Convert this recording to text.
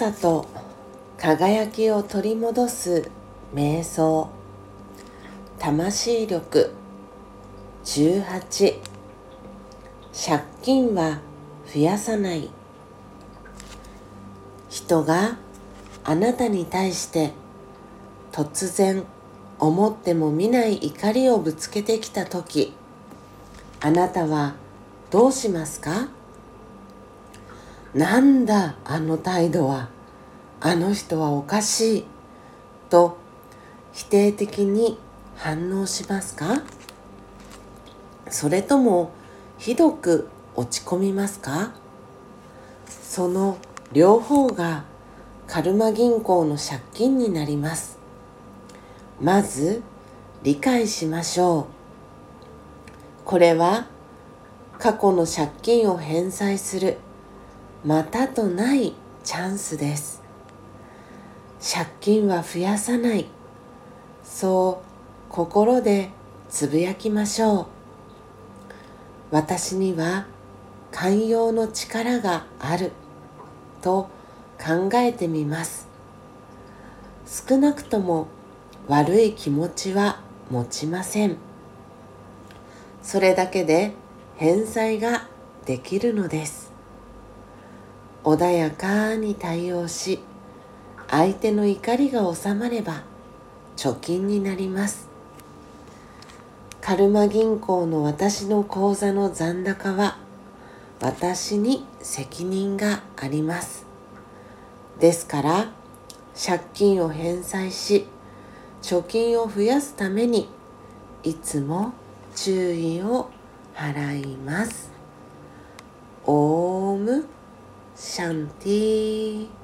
さと輝きを取り戻す瞑想。魂力18借金は増やさない。人があなたに対して突然思っても見ない怒りをぶつけてきた時あなたはどうしますか？なんだあの態度はあの人はおかしいと否定的に反応しますか？それともひどく落ち込みますか？その両方がカルマ銀行の借金になります。まず理解しましょう。これは過去の借金を返済する。またとないチャンスです。借金は増やさない。そう心でつぶやきましょう。私には寛容の力がある。と考えてみます。少なくとも悪い気持ちは持ちません。それだけで返済ができるのです。穏やかに対応し相手の怒りが収まれば貯金になりますカルマ銀行の私の口座の残高は私に責任がありますですから借金を返済し貯金を増やすためにいつも注意を払います。オーム想听。